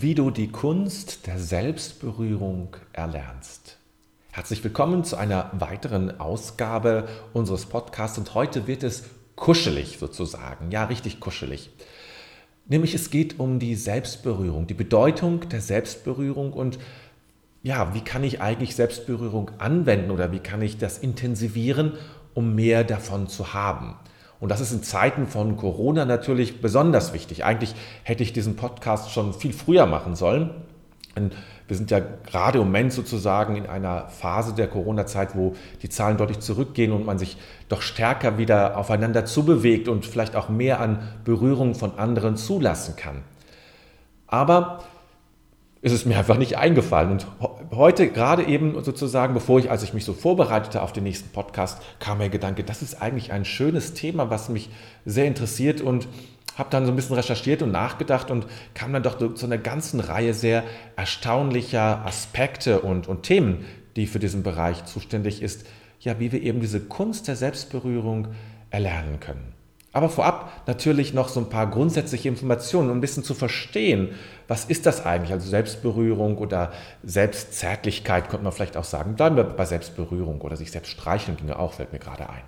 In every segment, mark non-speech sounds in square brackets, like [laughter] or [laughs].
wie du die Kunst der Selbstberührung erlernst. Herzlich willkommen zu einer weiteren Ausgabe unseres Podcasts und heute wird es kuschelig sozusagen, ja richtig kuschelig. Nämlich es geht um die Selbstberührung, die Bedeutung der Selbstberührung und ja, wie kann ich eigentlich Selbstberührung anwenden oder wie kann ich das intensivieren, um mehr davon zu haben. Und das ist in Zeiten von Corona natürlich besonders wichtig. Eigentlich hätte ich diesen Podcast schon viel früher machen sollen. Wir sind ja gerade im Moment sozusagen in einer Phase der Corona-Zeit, wo die Zahlen deutlich zurückgehen und man sich doch stärker wieder aufeinander zubewegt und vielleicht auch mehr an Berührung von anderen zulassen kann. Aber ist es mir einfach nicht eingefallen. Und heute gerade eben sozusagen, bevor ich, als ich mich so vorbereitete auf den nächsten Podcast, kam mir der Gedanke, das ist eigentlich ein schönes Thema, was mich sehr interessiert und habe dann so ein bisschen recherchiert und nachgedacht und kam dann doch zu einer ganzen Reihe sehr erstaunlicher Aspekte und, und Themen, die für diesen Bereich zuständig ist, ja, wie wir eben diese Kunst der Selbstberührung erlernen können. Aber vorab natürlich noch so ein paar grundsätzliche Informationen, um ein bisschen zu verstehen, was ist das eigentlich? Also Selbstberührung oder Selbstzärtlichkeit könnte man vielleicht auch sagen. Bleiben wir bei Selbstberührung oder sich selbst streicheln ginge auch, fällt mir gerade ein.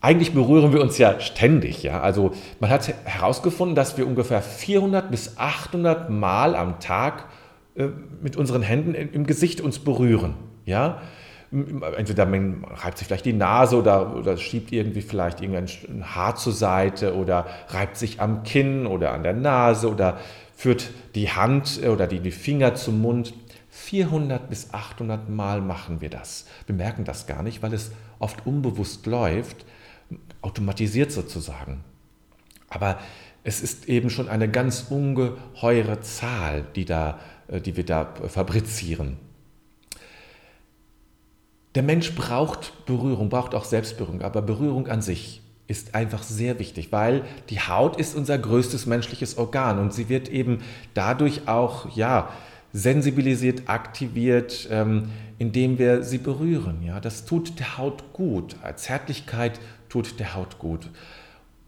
Eigentlich berühren wir uns ja ständig, ja. Also man hat herausgefunden, dass wir ungefähr 400 bis 800 Mal am Tag äh, mit unseren Händen im Gesicht uns berühren, ja entweder man reibt sich vielleicht die Nase oder, oder schiebt irgendwie vielleicht irgendein Haar zur Seite oder reibt sich am Kinn oder an der Nase oder führt die Hand oder die, die Finger zum Mund. 400 bis 800 Mal machen wir das. Wir merken das gar nicht, weil es oft unbewusst läuft, automatisiert sozusagen. Aber es ist eben schon eine ganz ungeheure Zahl, die, da, äh, die wir da fabrizieren. Der Mensch braucht Berührung, braucht auch Selbstberührung, aber Berührung an sich ist einfach sehr wichtig, weil die Haut ist unser größtes menschliches Organ und sie wird eben dadurch auch ja sensibilisiert, aktiviert, ähm, indem wir sie berühren. Ja, das tut der Haut gut. Zärtlichkeit tut der Haut gut.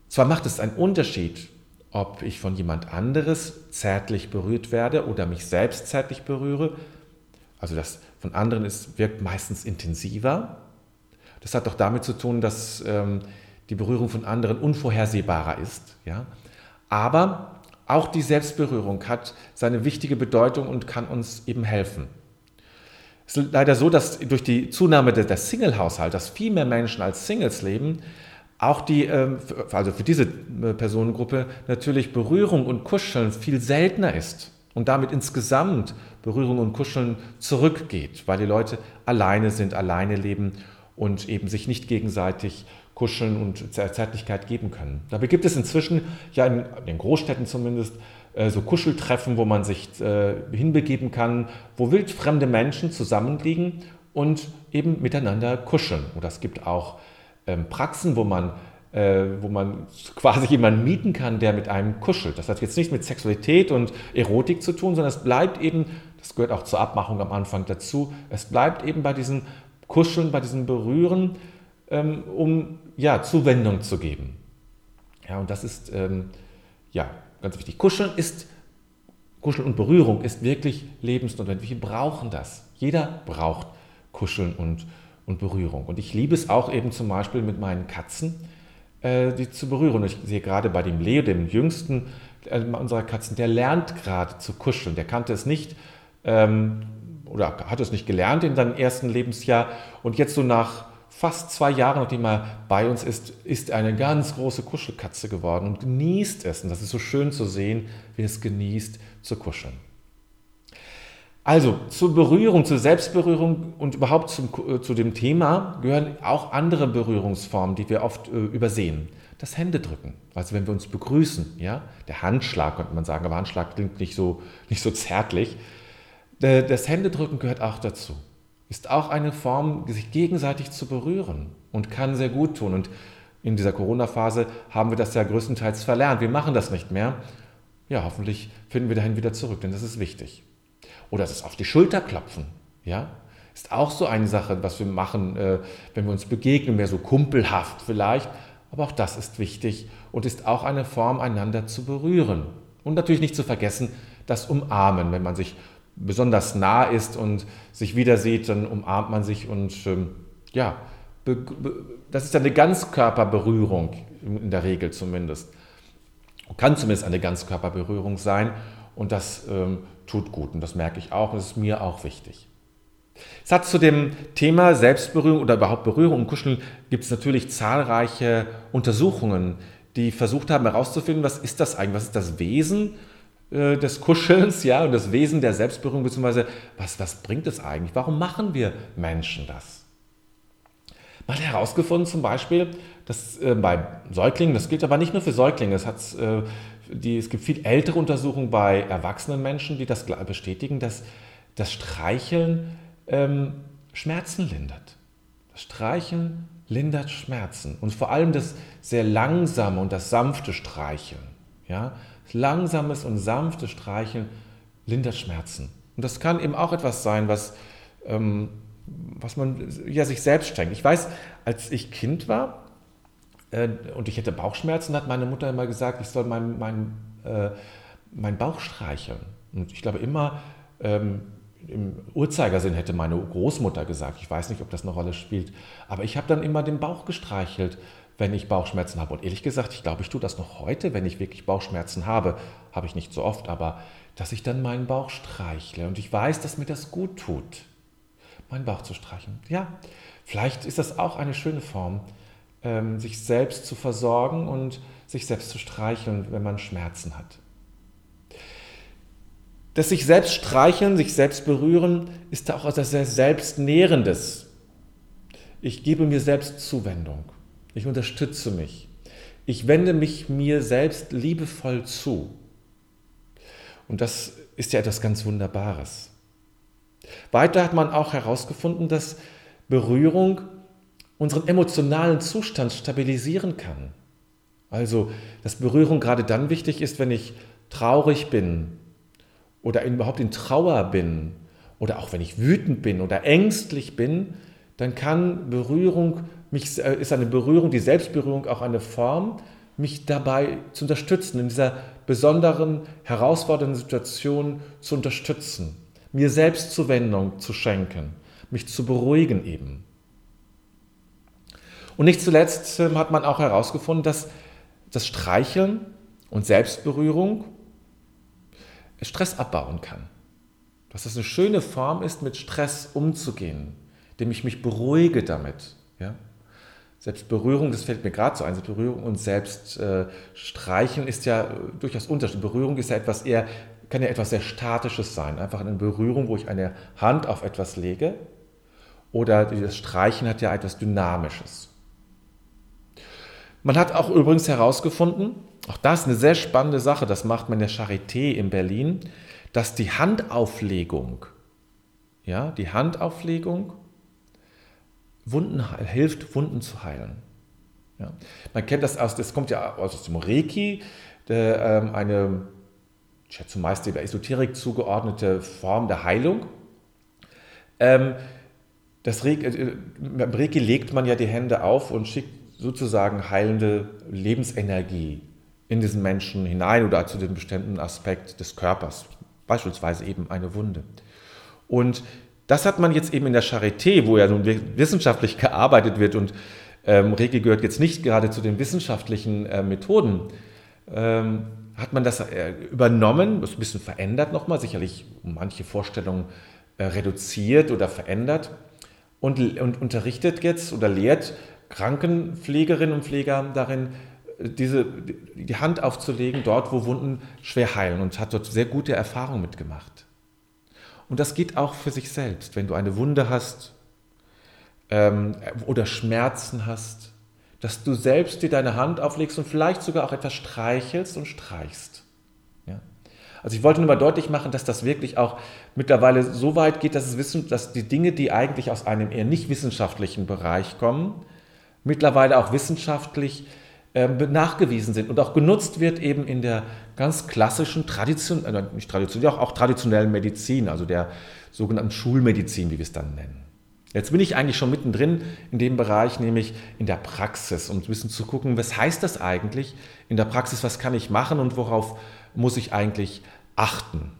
Zwar macht es einen Unterschied, ob ich von jemand anderes zärtlich berührt werde oder mich selbst zärtlich berühre. Also das von anderen ist, wirkt meistens intensiver. Das hat doch damit zu tun, dass ähm, die Berührung von anderen unvorhersehbarer ist. Ja? Aber auch die Selbstberührung hat seine wichtige Bedeutung und kann uns eben helfen. Es ist leider so, dass durch die Zunahme der Single-Haushalt, dass viel mehr Menschen als Singles leben, auch die, ähm, also für diese äh, Personengruppe natürlich Berührung und Kuscheln viel seltener ist und damit insgesamt Berührung und Kuscheln zurückgeht, weil die Leute alleine sind, alleine leben und eben sich nicht gegenseitig Kuscheln und Zärtlichkeit geben können. Dabei gibt es inzwischen, ja in den Großstädten zumindest, äh, so Kuscheltreffen, wo man sich äh, hinbegeben kann, wo wildfremde Menschen zusammenliegen und eben miteinander kuscheln. Und es gibt auch ähm, Praxen, wo man äh, wo man quasi jemanden mieten kann, der mit einem kuschelt. Das hat jetzt nichts mit Sexualität und Erotik zu tun, sondern es bleibt eben, das gehört auch zur Abmachung am Anfang dazu, es bleibt eben bei diesem Kuscheln, bei diesem Berühren, ähm, um ja, Zuwendung zu geben. Ja, und das ist ähm, ja, ganz wichtig. Kuscheln ist, Kuscheln und Berührung ist wirklich lebensnotwendig. Wir brauchen das. Jeder braucht Kuscheln und, und Berührung. Und ich liebe es auch eben zum Beispiel mit meinen Katzen die zu berühren. Und ich sehe gerade bei dem Leo, dem jüngsten äh, unserer Katzen, der lernt gerade zu kuscheln. Der kannte es nicht ähm, oder hat es nicht gelernt in seinem ersten Lebensjahr. Und jetzt so nach fast zwei Jahren, nachdem er bei uns ist, ist er eine ganz große Kuschelkatze geworden und genießt es. Und das ist so schön zu sehen, wie es genießt zu kuscheln. Also zur Berührung, zur Selbstberührung und überhaupt zum, äh, zu dem Thema gehören auch andere Berührungsformen, die wir oft äh, übersehen. Das Händedrücken, also wenn wir uns begrüßen, ja, der Handschlag könnte man sagen, aber Handschlag klingt nicht so, [laughs] nicht so zärtlich. Das Händedrücken gehört auch dazu. Ist auch eine Form, sich gegenseitig zu berühren und kann sehr gut tun. Und in dieser Corona-Phase haben wir das ja größtenteils verlernt. Wir machen das nicht mehr. Ja, hoffentlich finden wir dahin wieder zurück, denn das ist wichtig. Oder das auf die Schulter klopfen. Ja? Ist auch so eine Sache, was wir machen, äh, wenn wir uns begegnen, mehr so kumpelhaft vielleicht. Aber auch das ist wichtig und ist auch eine Form, einander zu berühren. Und natürlich nicht zu vergessen, das Umarmen, wenn man sich besonders nah ist und sich wieder sieht, dann umarmt man sich und ähm, ja, das ist eine Ganzkörperberührung, in der Regel zumindest. Kann zumindest eine Ganzkörperberührung sein und das ähm, tut gut und das merke ich auch und das ist mir auch wichtig. Es zu dem Thema Selbstberührung oder überhaupt Berührung und Kuscheln gibt es natürlich zahlreiche Untersuchungen, die versucht haben herauszufinden, was ist das eigentlich, was ist das Wesen äh, des Kuschelns, ja, und das Wesen der Selbstberührung, beziehungsweise was, was bringt es eigentlich? Warum machen wir Menschen das? Man hat herausgefunden zum Beispiel, dass äh, bei Säuglingen, das gilt aber nicht nur für Säuglinge, es, hat, äh, die, es gibt viel ältere Untersuchungen bei erwachsenen Menschen, die das bestätigen, dass das Streicheln ähm, Schmerzen lindert. Das Streicheln lindert Schmerzen und vor allem das sehr langsame und das sanfte Streicheln. Ja? Langsames und sanftes Streicheln lindert Schmerzen. Und das kann eben auch etwas sein, was, ähm, was man ja, sich selbst schenkt. Ich weiß, als ich Kind war äh, und ich hätte Bauchschmerzen, hat meine Mutter immer gesagt, ich soll meinen mein, äh, mein Bauch streicheln. Und ich glaube immer, ähm, im Uhrzeigersinn hätte meine Großmutter gesagt. Ich weiß nicht, ob das eine Rolle spielt. Aber ich habe dann immer den Bauch gestreichelt, wenn ich Bauchschmerzen habe. Und ehrlich gesagt, ich glaube, ich tue das noch heute, wenn ich wirklich Bauchschmerzen habe. Habe ich nicht so oft, aber dass ich dann meinen Bauch streichle. Und ich weiß, dass mir das gut tut, meinen Bauch zu streicheln. Ja, vielleicht ist das auch eine schöne Form, ähm, sich selbst zu versorgen und sich selbst zu streicheln, wenn man Schmerzen hat. Das sich selbst streicheln, sich selbst berühren, ist auch etwas sehr Selbstnährendes. Ich gebe mir selbst Zuwendung. Ich unterstütze mich. Ich wende mich mir selbst liebevoll zu. Und das ist ja etwas ganz Wunderbares. Weiter hat man auch herausgefunden, dass Berührung unseren emotionalen Zustand stabilisieren kann. Also, dass Berührung gerade dann wichtig ist, wenn ich traurig bin oder überhaupt in Trauer bin oder auch wenn ich wütend bin oder ängstlich bin, dann kann Berührung mich, äh, ist eine Berührung, die Selbstberührung auch eine Form, mich dabei zu unterstützen, in dieser besonderen, herausfordernden Situation zu unterstützen, mir selbst Zuwendung zu schenken, mich zu beruhigen eben. Und nicht zuletzt ähm, hat man auch herausgefunden, dass das Streicheln und Selbstberührung Stress abbauen kann. Dass es eine schöne Form ist, mit Stress umzugehen, indem ich mich beruhige damit. Ja? Selbstberührung, das fällt mir gerade so ein, Selbstberührung und Selbststreicheln ist ja durchaus Unterschied. Berührung ist ja etwas eher, kann ja etwas sehr Statisches sein. Einfach eine Berührung, wo ich eine Hand auf etwas lege. Oder das Streichen hat ja etwas Dynamisches. Man hat auch übrigens herausgefunden, auch das ist eine sehr spannende Sache, das macht man in der Charité in Berlin, dass die Handauflegung, ja, die Handauflegung Wunden hilft, Wunden zu heilen. Ja. Man kennt das aus, das kommt ja aus dem Reiki, ähm, eine, ich schätze meist der Esoterik zugeordnete Form der Heilung. Ähm, das Reiki, äh, beim Reiki legt man ja die Hände auf und schickt sozusagen heilende Lebensenergie in diesen Menschen hinein oder zu dem bestimmten Aspekt des Körpers, beispielsweise eben eine Wunde. Und das hat man jetzt eben in der Charité, wo ja nun wissenschaftlich [laughs] gearbeitet wird und ähm, Reiki gehört jetzt nicht gerade zu den wissenschaftlichen äh, Methoden, ähm, hat man das äh, übernommen, das ein bisschen verändert nochmal, sicherlich manche Vorstellungen äh, reduziert oder verändert und, und unterrichtet jetzt oder lehrt Krankenpflegerinnen und Pfleger darin, diese, die Hand aufzulegen, dort, wo Wunden schwer heilen und hat dort sehr gute Erfahrungen mitgemacht. Und das geht auch für sich selbst. Wenn du eine Wunde hast ähm, oder Schmerzen hast, dass du selbst dir deine Hand auflegst und vielleicht sogar auch etwas streichelst und streichst. Ja? Also ich wollte nur mal deutlich machen, dass das wirklich auch mittlerweile so weit geht, dass, es wissen, dass die Dinge, die eigentlich aus einem eher nicht wissenschaftlichen Bereich kommen, mittlerweile auch wissenschaftlich äh, nachgewiesen sind und auch genutzt wird eben in der ganz klassischen, Tradition, äh, nicht traditionell, auch, auch traditionellen Medizin, also der sogenannten Schulmedizin, wie wir es dann nennen. Jetzt bin ich eigentlich schon mittendrin in dem Bereich, nämlich in der Praxis, um ein bisschen zu gucken, was heißt das eigentlich in der Praxis, was kann ich machen und worauf muss ich eigentlich achten?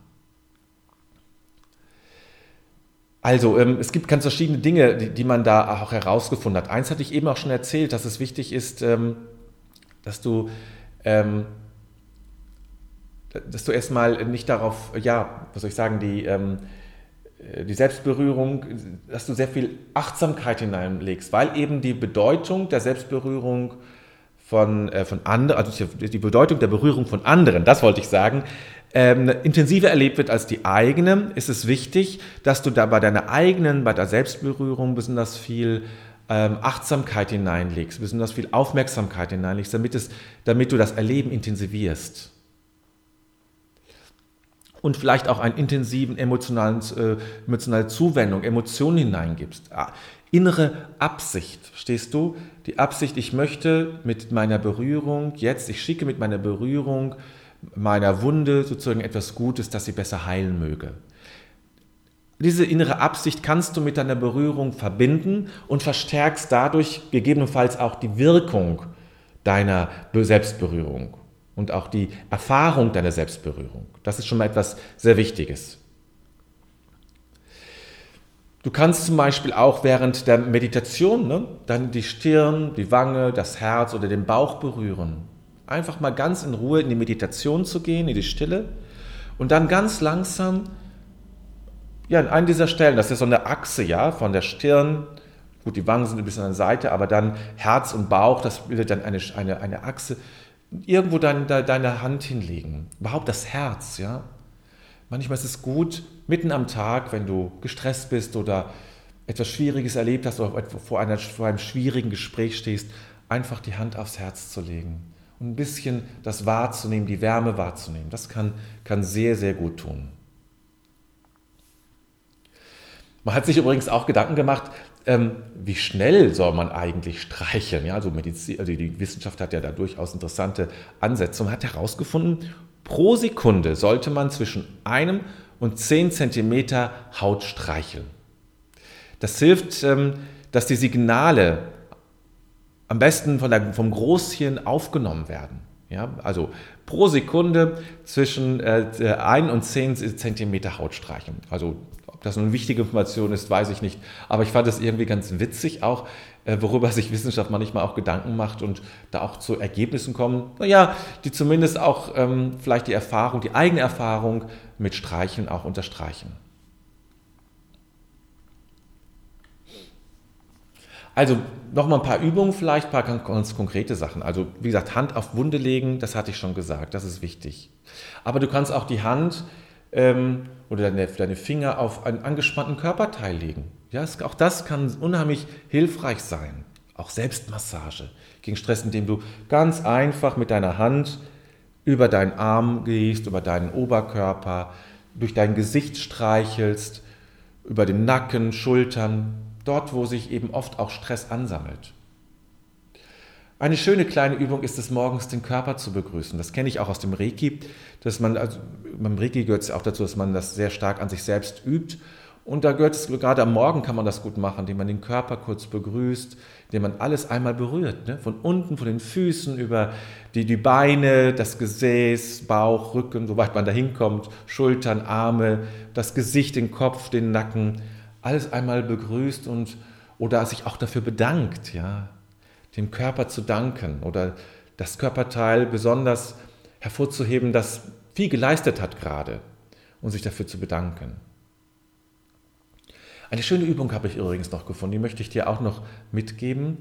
Also, ähm, es gibt ganz verschiedene Dinge, die, man da auch herausgefunden hat. Eins hatte ich eben auch schon erzählt, dass es wichtig ist, ähm, dass du, ähm, dass du erstmal nicht darauf, ja, was soll ich sagen, die, die Selbstberührung, dass du sehr viel Achtsamkeit hineinlegst, weil eben die Bedeutung der Selbstberührung von, äh, von anderen, also die Bedeutung der Berührung von anderen, das wollte ich sagen, ähm, intensiver erlebt wird als die eigene, ist es wichtig, dass du da bei deiner eigenen, bei der Selbstberührung besonders viel ähm, Achtsamkeit hineinlegst, besonders viel Aufmerksamkeit hineinlegst, damit, es, damit du das Erleben intensivierst. Und vielleicht auch einen intensiven emotionalen, äh, emotionale Zuwendung, Emotionen hineingibst. Ah, innere Absicht, verstehst du? Die Absicht, ich möchte mit meiner Berührung jetzt, ich schicke mit meiner Berührung meiner Wunde sozusagen etwas Gutes, dass sie besser heilen möge. Diese innere Absicht kannst du mit deiner Berührung verbinden und verstärkst dadurch gegebenenfalls auch die Wirkung deiner Selbstberührung und auch die Erfahrung deiner Selbstberührung. Das ist schon mal etwas sehr Wichtiges. Du kannst zum Beispiel auch während der Meditation ne, dann die Stirn, die Wange, das Herz oder den Bauch berühren einfach mal ganz in Ruhe in die Meditation zu gehen, in die Stille und dann ganz langsam, ja, an einer dieser Stellen, das ist so eine Achse, ja, von der Stirn, gut, die Wangen sind ein bisschen an der Seite, aber dann Herz und Bauch, das bildet dann eine, eine, eine Achse, irgendwo dein, deine Hand hinlegen, überhaupt das Herz, ja. Manchmal ist es gut, mitten am Tag, wenn du gestresst bist oder etwas Schwieriges erlebt hast oder vor, einer, vor einem schwierigen Gespräch stehst, einfach die Hand aufs Herz zu legen und ein bisschen das wahrzunehmen, die Wärme wahrzunehmen. Das kann, kann sehr, sehr gut tun. Man hat sich übrigens auch Gedanken gemacht, ähm, wie schnell soll man eigentlich streicheln? Ja, also, Medizin, also die Wissenschaft hat ja da durchaus interessante Ansätze und hat herausgefunden, pro Sekunde sollte man zwischen einem und zehn Zentimeter Haut streicheln. Das hilft, ähm, dass die Signale am besten von der, vom Großhirn aufgenommen werden. Ja, also pro Sekunde zwischen äh, 1 und 10 Zentimeter Haut streichen. Also ob das eine wichtige Information ist, weiß ich nicht. Aber ich fand es irgendwie ganz witzig auch, äh, worüber sich Wissenschaft manchmal auch Gedanken macht und da auch zu Ergebnissen kommen, naja, die zumindest auch ähm, vielleicht die Erfahrung, die eigene Erfahrung mit Streichen auch unterstreichen. Also nochmal ein paar Übungen vielleicht, ein paar ganz konkrete Sachen. Also wie gesagt, Hand auf Wunde legen, das hatte ich schon gesagt, das ist wichtig. Aber du kannst auch die Hand ähm, oder deine, deine, Finger auf einen angespannten Körperteil legen. Ja, es, auch das kann unheimlich hilfreich sein. Auch Selbstmassage gegen Stress, indem du ganz einfach mit deiner Hand über deinen Arm gehst, über deinen Oberkörper, durch dein Gesicht streichelst, über den Nacken, Schultern, dort, wo sich eben oft auch Stress ansammelt. Eine schöne kleine Übung ist es, morgens den Körper zu begrüßen. Das kenne ich auch aus dem Reiki, dass man, also beim Reiki gehört es auch dazu, dass man das sehr stark an sich selbst übt. Und da gehört es, gerade am Morgen kann man das gut machen, indem man den Körper kurz begrüßt, indem man alles einmal berührt. Ne? Von unten, von den Füßen über die, die Beine, das Gesäß, Bauch, Rücken, soweit man da hinkommt, Schultern, Arme, das Gesicht, den Kopf, den Nacken alles einmal begrüßt und oder sich auch dafür bedankt, ja, dem Körper zu danken oder das Körperteil besonders hervorzuheben, das viel geleistet hat gerade und sich dafür zu bedanken. Eine schöne Übung habe ich übrigens noch gefunden, die möchte ich dir auch noch mitgeben.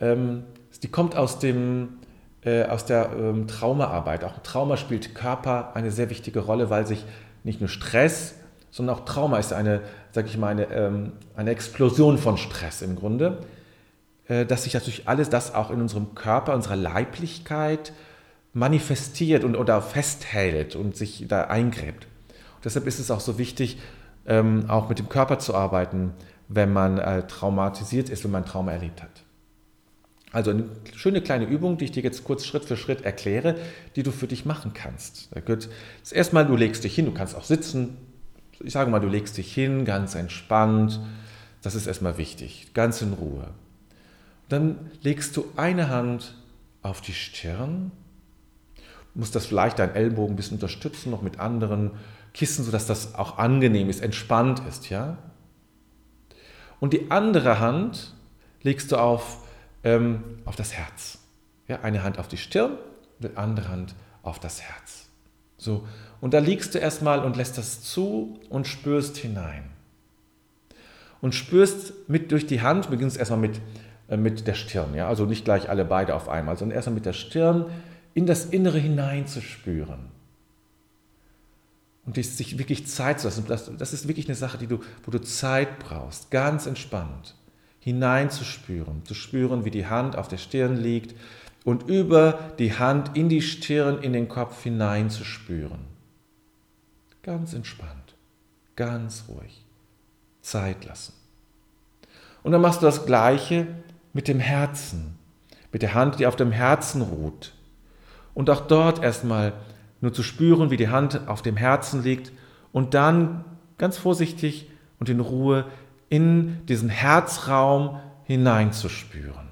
Ähm, die kommt aus, dem, äh, aus der ähm, Traumaarbeit. Auch Trauma spielt Körper eine sehr wichtige Rolle, weil sich nicht nur Stress, sondern auch Trauma ist eine, sage ich mal, eine, ähm, eine Explosion von Stress im Grunde, dass sich natürlich alles das auch in unserem Körper, unserer Leiblichkeit manifestiert und oder festhält und sich da eingräbt. Und deshalb ist es auch so wichtig, ähm, auch mit dem Körper zu arbeiten, wenn man äh, traumatisiert ist, wenn man Trauma erlebt hat. Also eine schöne kleine Übung, die ich dir jetzt kurz Schritt für Schritt erkläre, die du für dich machen kannst. Da gehört das erstmal, du legst dich hin, du kannst auch sitzen, ich sage mal, du legst dich hin, ganz entspannt. Das ist erstmal wichtig, ganz in Ruhe. Dann legst du eine Hand auf die Stirn. musst das vielleicht deinen Ellbogen ein bisschen unterstützen, noch mit anderen Kissen, sodass das auch angenehm ist, entspannt ist, ja. Und die andere Hand legst du auf, ähm, auf das Herz. Ja, eine Hand auf die Stirn, die andere Hand auf das Herz. So, und da liegst du erstmal und lässt das zu und spürst hinein. Und spürst mit durch die Hand, beginnst erstmal mit, mit der Stirn, ja, also nicht gleich alle beide auf einmal, sondern erstmal mit der Stirn in das Innere hinein zu spüren. Und sich wirklich Zeit zu lassen. Das, das ist wirklich eine Sache, die du, wo du Zeit brauchst, ganz entspannt hineinzuspüren, zu spüren, wie die Hand auf der Stirn liegt und über die Hand in die Stirn, in den Kopf hineinzuspüren. Ganz entspannt, ganz ruhig. Zeit lassen. Und dann machst du das Gleiche mit dem Herzen, mit der Hand, die auf dem Herzen ruht. Und auch dort erstmal nur zu spüren, wie die Hand auf dem Herzen liegt und dann ganz vorsichtig und in Ruhe in diesen Herzraum hineinzuspüren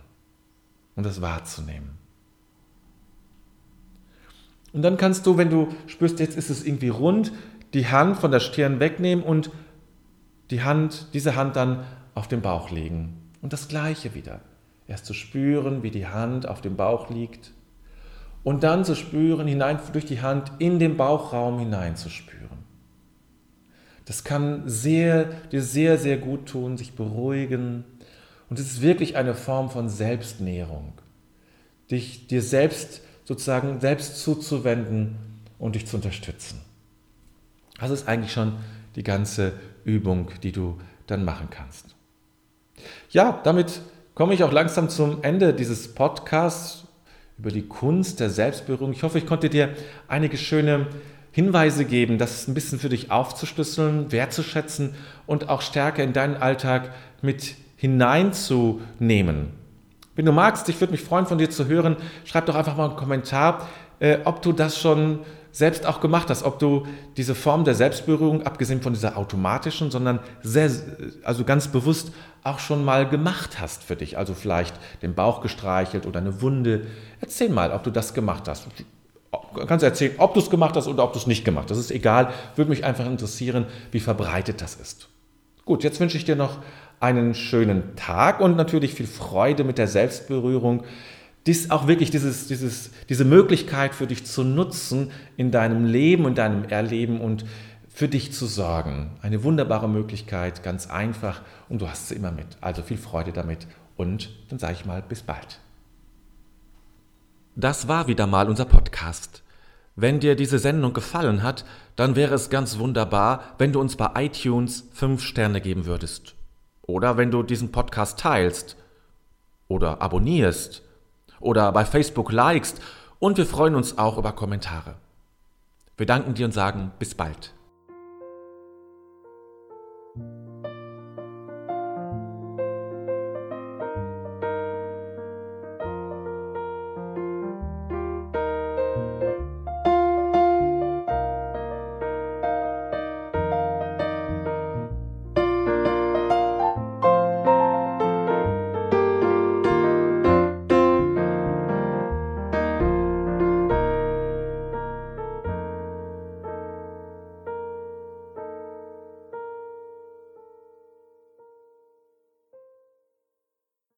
und das wahrzunehmen. Und dann kannst du, wenn du spürst, jetzt ist es irgendwie rund, die Hand von der Stirn wegnehmen und die Hand, diese Hand dann auf den Bauch legen. Und das gleiche wieder. Erst zu spüren, wie die Hand auf dem Bauch liegt und dann zu spüren, hinein durch die Hand in den Bauchraum hineinzuspüren. Das kann sehr, dir sehr, sehr gut tun, sich beruhigen. Und es ist wirklich eine Form von Selbstnährung. Dich dir selbst sozusagen selbst zuzuwenden und dich zu unterstützen. Das ist eigentlich schon die ganze Übung, die du dann machen kannst. Ja, damit komme ich auch langsam zum Ende dieses Podcasts über die Kunst der Selbstberührung. Ich hoffe, ich konnte dir einige schöne Hinweise geben, das ein bisschen für dich aufzuschlüsseln, wertzuschätzen und auch stärker in deinen Alltag mit hineinzunehmen. Wenn du magst, ich würde mich freuen, von dir zu hören, schreib doch einfach mal einen Kommentar, äh, ob du das schon selbst auch gemacht hast, ob du diese Form der Selbstberührung, abgesehen von dieser automatischen, sondern sehr, also ganz bewusst auch schon mal gemacht hast für dich. Also vielleicht den Bauch gestreichelt oder eine Wunde. Erzähl mal, ob du das gemacht hast kannst erzählen, ob du es gemacht hast oder ob du es nicht gemacht hast. Das ist egal. Würde mich einfach interessieren, wie verbreitet das ist. Gut, jetzt wünsche ich dir noch einen schönen Tag und natürlich viel Freude mit der Selbstberührung. Dies auch wirklich dieses, dieses, diese Möglichkeit für dich zu nutzen in deinem Leben und deinem Erleben und für dich zu sorgen. Eine wunderbare Möglichkeit, ganz einfach und du hast sie immer mit. Also viel Freude damit und dann sage ich mal bis bald. Das war wieder mal unser Podcast. Wenn dir diese Sendung gefallen hat, dann wäre es ganz wunderbar, wenn du uns bei iTunes 5 Sterne geben würdest. Oder wenn du diesen Podcast teilst oder abonnierst oder bei Facebook likest und wir freuen uns auch über Kommentare. Wir danken dir und sagen bis bald.